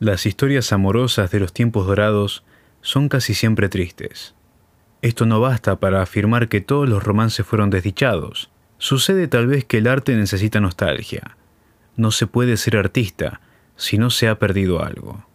Las historias amorosas de los tiempos dorados son casi siempre tristes. Esto no basta para afirmar que todos los romances fueron desdichados. Sucede tal vez que el arte necesita nostalgia. No se puede ser artista si no se ha perdido algo.